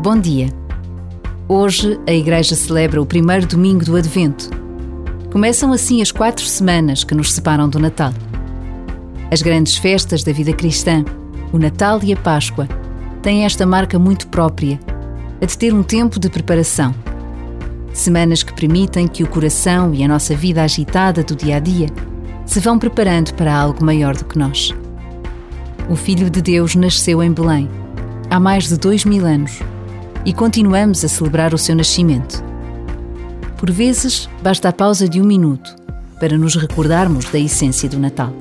Bom dia. Hoje a Igreja celebra o primeiro domingo do Advento. Começam assim as quatro semanas que nos separam do Natal. As grandes festas da vida cristã, o Natal e a Páscoa, têm esta marca muito própria, a de ter um tempo de preparação. Semanas que permitem que o coração e a nossa vida agitada do dia a dia se vão preparando para algo maior do que nós. O Filho de Deus nasceu em Belém, há mais de dois mil anos, e continuamos a celebrar o seu nascimento. Por vezes, basta a pausa de um minuto para nos recordarmos da essência do Natal.